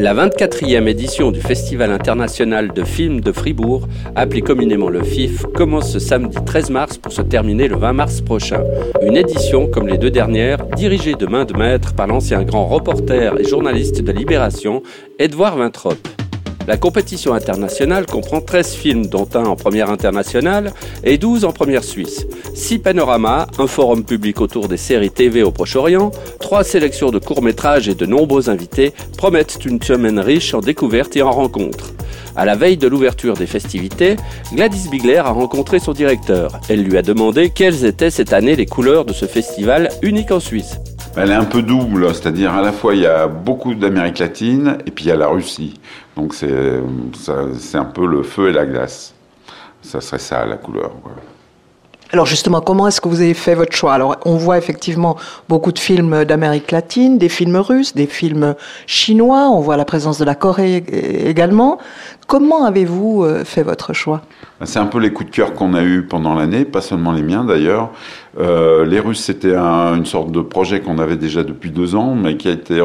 La 24e édition du Festival international de films de Fribourg, appelé communément le FIF, commence ce samedi 13 mars pour se terminer le 20 mars prochain. Une édition, comme les deux dernières, dirigée de main de maître par l'ancien grand reporter et journaliste de Libération, Edouard Vintrop. La compétition internationale comprend 13 films, dont un en première internationale et 12 en première suisse. 6 panoramas, un forum public autour des séries TV au Proche-Orient, 3 sélections de courts-métrages et de nombreux invités promettent une semaine riche en découvertes et en rencontres. À la veille de l'ouverture des festivités, Gladys Bigler a rencontré son directeur. Elle lui a demandé quelles étaient cette année les couleurs de ce festival unique en Suisse. Elle est un peu double, c'est-à-dire à la fois il y a beaucoup d'Amérique latine et puis il y a la Russie. Donc c'est un peu le feu et la glace. Ça serait ça la couleur. Alors justement, comment est-ce que vous avez fait votre choix? Alors on voit effectivement beaucoup de films d'Amérique latine, des films russes, des films chinois, on voit la présence de la Corée également. Comment avez-vous euh, fait votre choix? Ben, C'est un peu les coups de cœur qu'on a eus pendant l'année, pas seulement les miens d'ailleurs. Euh, les Russes, c'était une sorte de projet qu'on avait déjà depuis deux ans, mais qui a été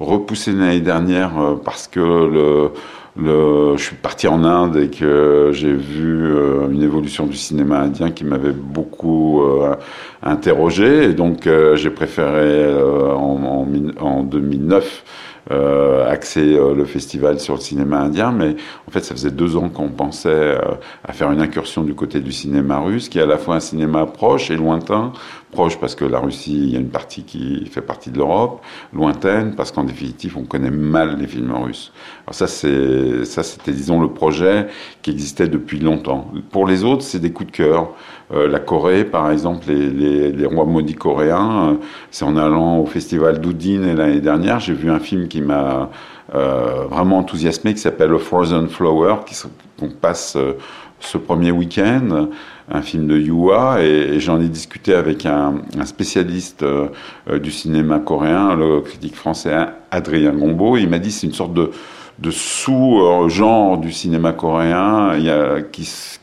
repoussé l'année dernière euh, parce que le le, je suis parti en Inde et que j'ai vu euh, une évolution du cinéma indien qui m'avait beaucoup euh, interrogé. Et donc, euh, j'ai préféré en, en, en, 2009 euh, axer le festival sur le cinéma indien, mais en fait ça faisait deux ans qu'on pensait à faire une incursion du côté du cinéma russe, qui est à la fois un cinéma proche et lointain, proche parce que la Russie, il y a une partie qui fait partie de l'Europe, lointaine parce qu'en définitive, on connaît mal les films russes. Alors ça, c'est ça, c'était disons le projet qui existait depuis longtemps. Pour les autres, c'est des coups de cœur. Euh, la Corée, par exemple, les, les, rois maudits coréens. Euh, c'est en allant au festival d'Oudine l'année dernière, j'ai vu un film qui m'a euh, vraiment enthousiasmé qui s'appelle Frozen Flower, qu'on passe ce premier week-end, un film de Yua, et, j'en ai discuté avec un, spécialiste euh, euh, du cinéma coréen, le critique français Adrien Gombeau. Il m'a dit c'est une sorte de, de sous-genre du cinéma coréen y a,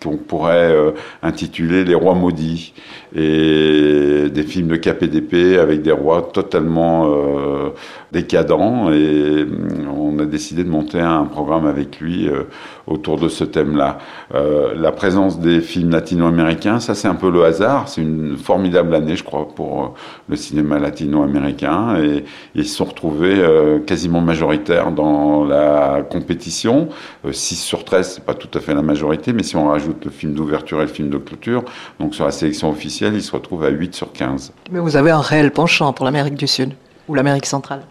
qu'on pourrait euh, intituler Les Rois maudits et des films de KPDP avec des rois totalement euh, décadents et mm, on a décidé de monter un programme avec lui euh, autour de ce thème-là. Euh, la présence des films latino-américains, ça c'est un peu le hasard, c'est une formidable année je crois pour le cinéma latino-américain et ils se sont retrouvés quasiment majoritaires dans la compétition. 6 sur 13, c'est pas tout à fait la majorité, mais si on rajoute le film d'ouverture et le film de clôture, donc sur la sélection officielle, il se retrouve à 8 sur 15. Mais vous avez un réel penchant pour l'Amérique du Sud ou l'Amérique centrale?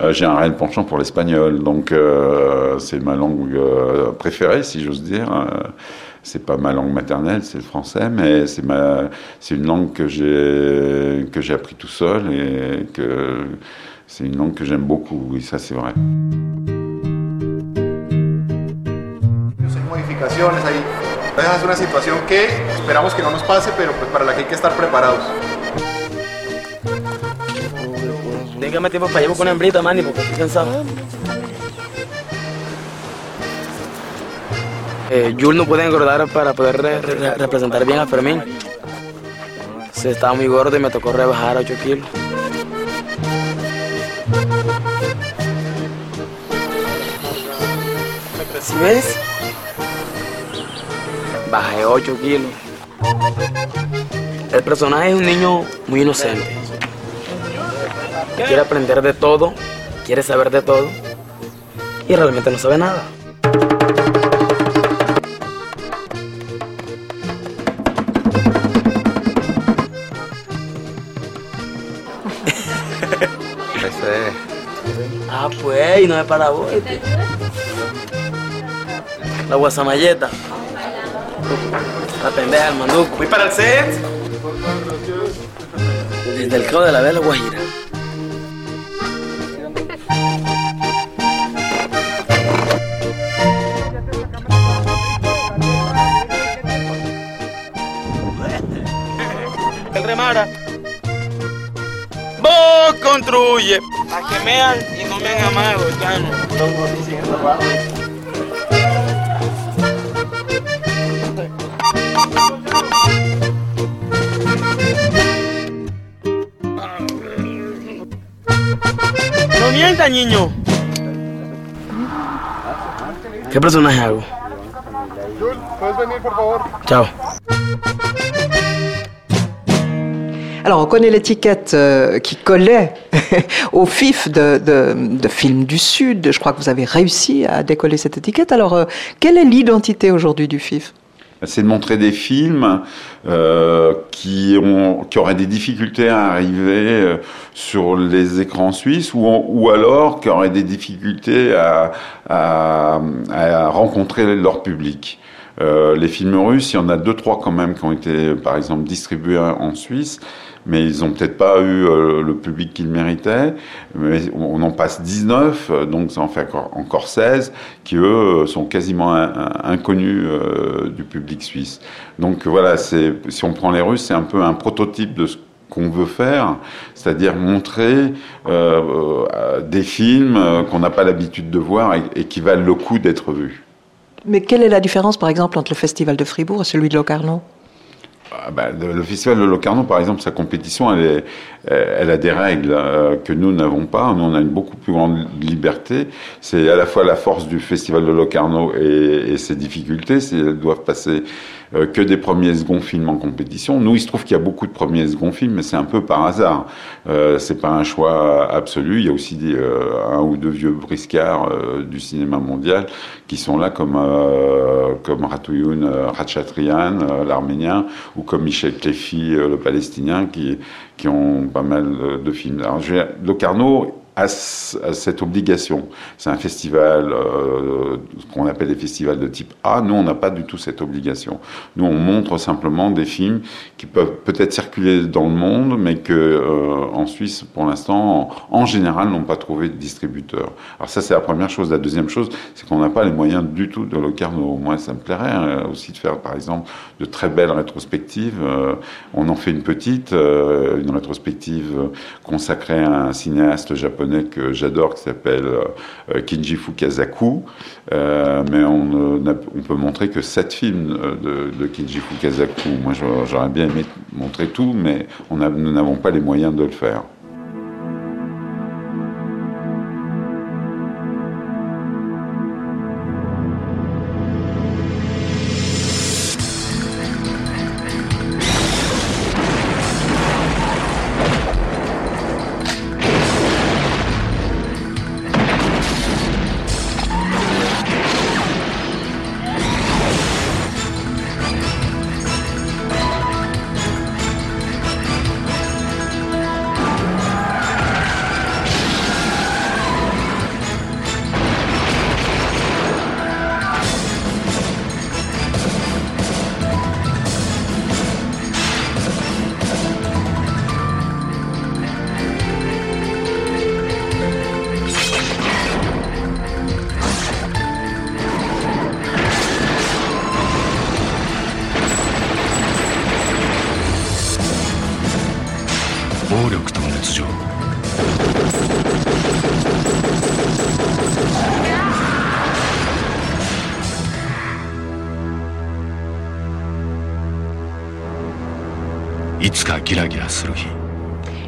Euh, J'ai un réel penchant pour l'espagnol, donc euh, c'est ma langue euh, préférée, si j'ose dire. c'est pas ma langue maternelle, c'est le français, mais c'est ma, c'est une langue que j'ai que j'ai appris tout seul et que c'est une langue que j'aime beaucoup. Oui, ça c'est vrai. Modificaciones ahí. Esa es una situación que esperamos que no nos pase, pero pues para la que hay que estar preparados. Dígame tiempo para llevar con hambrita, Manny, porque estoy cansado. Eh, Jules no puede engordar para poder re re representar bien a Fermín. Se estaba muy gordo y me tocó rebajar 8 kilos. ¿Sí ves? Bajé 8 kilos. El personaje es un niño muy inocente. Quiere aprender de todo, quiere saber de todo y realmente no sabe nada. Ah, pues, y no es para vos. La guasamalleta. La pendeja del manduco. Voy para el set. Desde el cabo de la vela Guajira. El remara. Vos construye. A que mean y no me han amado, cano. No mienta, niño. ¿Qué personaje hago? Jul, ¿puedes venir, por favor? Chao. Alors, on connaît l'étiquette euh, qui collait au FIF de, de, de films du Sud. Je crois que vous avez réussi à décoller cette étiquette. Alors, euh, quelle est l'identité aujourd'hui du FIF? C'est de montrer des films euh, qui, auraient des difficultés à arriver euh, sur les écrans suisses ou, ou alors qui auraient des difficultés à rencontrer leur public. Euh, les films russes, il y en a deux, trois quand même qui ont été, par exemple, distribués en Suisse mais ils n'ont peut-être pas eu euh, le public qu'ils méritaient. Mais on en passe 19, euh, donc ça en fait encore, encore 16, qui eux sont quasiment inconnus du public suisse. Donc voilà, si on prend les Russes, c'est un peu un prototype de ce qu'on veut faire, c'est-à-dire montrer des films qu'on n'a pas l'habitude de voir et, qui valent le coup d'être vus. Mais quelle est la différence, par exemple, entre le Festival de Fribourg et celui de Locarno? Ah bah, le festival de Locarno, par exemple, sa compétition, elle, est, elle a des règles euh, que nous n'avons pas. Nous, on a une beaucoup plus grande liberté. C'est à la fois la force du festival de Locarno et, et ses difficultés. C'est elles doivent passer euh, que des premiers et seconds films en compétition. Nous, il se trouve qu'il y a beaucoup de premiers et seconds films, mais c'est un peu par hasard. Euh, c'est pas un choix absolu. Il y a aussi des, euh, un ou deux vieux briscards euh, du cinéma mondial qui sont là, comme euh, comme Ratouyoun Ratchatrian, l'arménien, ou comme Michel Klefi, le palestinien, qui qui ont pas mal de films. Alors, Locarno à, cette obligation. C'est un festival, euh, ce qu'on appelle les festivals de type A. Nous, on n'a pas du tout cette obligation. Nous, on montre simplement des films qui peuvent peut-être circuler dans le monde, mais que euh, en Suisse, pour l'instant, en, général, n'ont pas trouvé de distributeur. Alors ça, c'est la première chose. La deuxième chose, c'est qu'on n'a pas les moyens du tout de Locarno. Moi, ça me plairait hein, aussi de faire, par exemple, de très belles rétrospectives. Euh, on en fait une petite, euh, une rétrospective consacrée à un cinéaste japonais que j'adore qui s'appelle euh, Kinji Fukasaku. Euh, mais on, on, peut montrer que sept films de, de Kinji Fukasaku. Moi, j'aurais bien aimé montrer tout, mais on nous n'avons pas les moyens de le faire.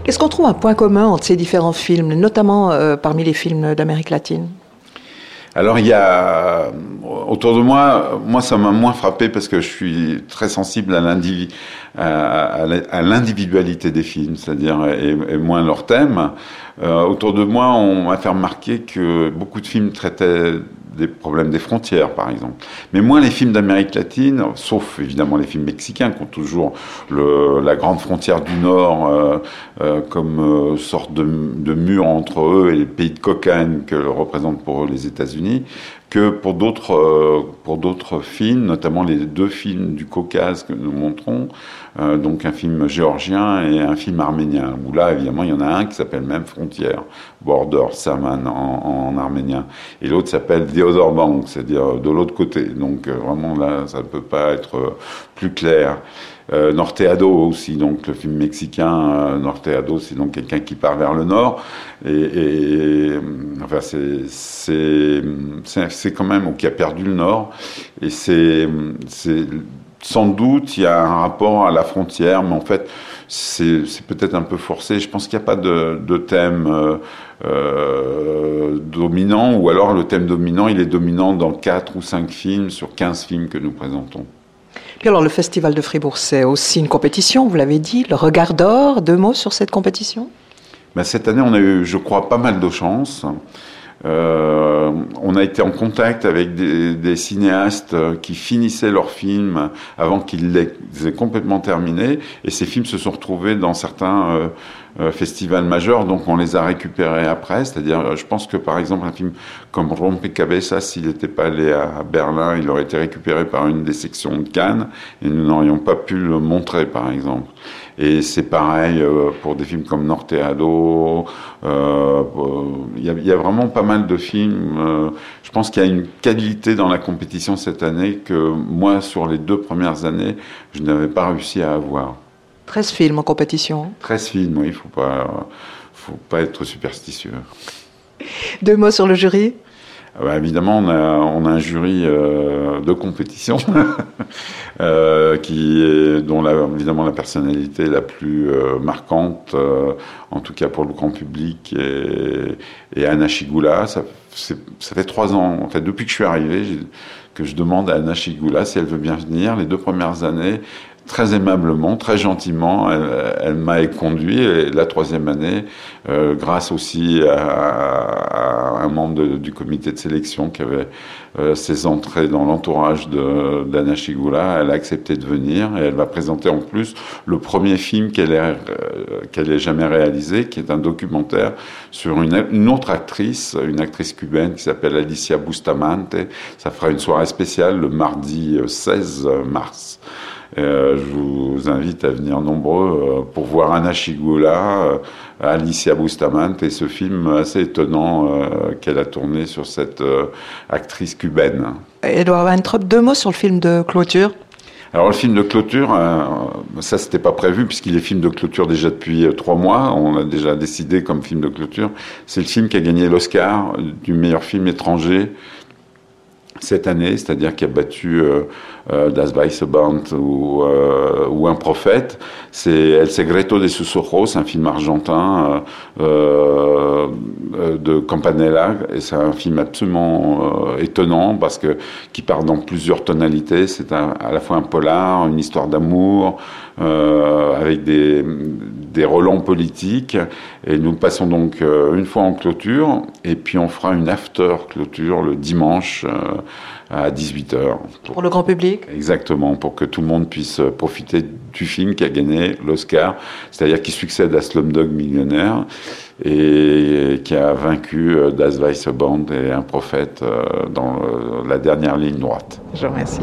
Est-ce qu'on trouve un point commun entre ces différents films, notamment euh, parmi les films d'Amérique latine? Alors il y a autour de moi, moi ça m'a moins frappé parce que je suis très sensible à l'individualité des films, c'est-à-dire et, et, moins leur thème. Euh, autour de moi, on m'a fait remarquer que beaucoup de films traitaient des problèmes des frontières, par exemple. Mais moins les films d'Amérique latine, sauf évidemment les films mexicains qui ont toujours la grande frontière du Nord euh, euh, comme euh, sorte de, de, mur entre eux et les pays de cocaïne que représentent pour eux les États-Unis, que pour d'autres euh, pour d'autres films, notamment les deux films du Caucase que nous montrons, euh, donc un film géorgien et un film arménien. Où là, évidemment, il y en a un qui s'appelle même Frontière, Border, Saman en, en arménien, et l'autre s'appelle The Other Bank, c'est-à-dire de l'autre côté. Donc euh, vraiment là, ça ne peut pas être plus clair. Euh, Norteado aussi, donc le film mexicain euh, Norteado, c'est donc quelqu'un qui part vers le nord et, et enfin c'est quand même qui a perdu le nord et c'est sans doute il y a un rapport à la frontière, mais en fait c'est peut-être un peu forcé. Je pense qu'il n'y a pas de, thème euh, euh, dominant, ou alors le thème dominant, il est dominant dans 4 ou 5 films sur 15 films que nous présentons. Alors, le Festival de Fribourg, c'est aussi une compétition, vous l'avez dit, le regard d'or. Deux mots sur cette compétition? Ben, Cette année, on a eu, je crois, pas mal de chance. Euh, on a été en contact avec des, cinéastes qui finissaient leurs films avant qu'ils les aient complètement terminés, et ces films se sont retrouvés dans certains euh, festivals majeurs, donc on les a récupérés après. C'est-à-dire, je pense que par exemple un film comme Rompecabezas, s'il n'était pas allé à Berlin, il aurait été récupéré par une des sections de Cannes, et nous n'aurions pas pu le montrer, par exemple. Et c'est pareil euh, pour des films comme Norteado. Euh, il y, a vraiment pas mal de films. Euh, je pense qu'il y a une qualité dans la compétition cette année que moi, sur les deux premières années, je n'avais pas réussi à avoir. 13 films en compétition 13 films, oui, il ne faut pas, faut pas être superstitieux. Deux mots sur le jury ah bah, évidemment, on a, on a, un jury euh, de compétition euh, qui est, dont la, évidemment la personnalité la plus euh, marquante, en tout cas pour le grand public, et, et Anna. Ça, ça, fait trois ans, en fait, depuis que je suis arrivé, que je demande à Anna Chigula si elle veut bien venir. Les deux premières années, très aimablement, très gentiment, elle, m'a conduit. Et la troisième année, euh, grâce aussi à, un membre du comité de sélection qui avait euh, ses entrées dans l'entourage d'Anna Chigula, elle a accepté de venir et elle va présenter en plus le premier film qu'elle ait, euh, jamais réalisé, qui est un documentaire sur une autre actrice, une actrice cubaine qui s'appelle Alicia Bustamante. Ça fera une soirée spéciale le mardi 16 mars. Euh, je vous invite à venir nombreux euh, pour voir Anna Chigula, euh, Alicia Bustamante et ce film assez étonnant qu'elle a tourné sur cette actrice cubaine. Edouard Weintraub, deux mots sur le film de clôture alors le film de clôture, ça c'était pas prévu puisqu'il est film de clôture déjà depuis trois mois. On a déjà décidé comme film de clôture. C'est le film qui a gagné l'Oscar du meilleur film étranger cette année, c'est-à-dire qui a battu euh, euh, Das Weiße euh, ou Un Prophète. C'est El Segreto de sus ojos, un film argentin de Campanella, et c'est un film absolument étonnant parce que qui part dans plusieurs tonalités. C'est à la fois un polar, une histoire d'amour, avec des, des relents politiques. Et nous passons donc une fois en clôture, et puis on fera une after clôture le dimanche à 18h. Pour, le grand public Exactement, pour que tout le monde puisse profiter du film qui a gagné l'Oscar, c'est-à-dire qui succède à Slumdog Millionnaire et qui a vaincu euh, Das Weiße Band et un prophète euh, dans la dernière ligne droite. Je vous remercie.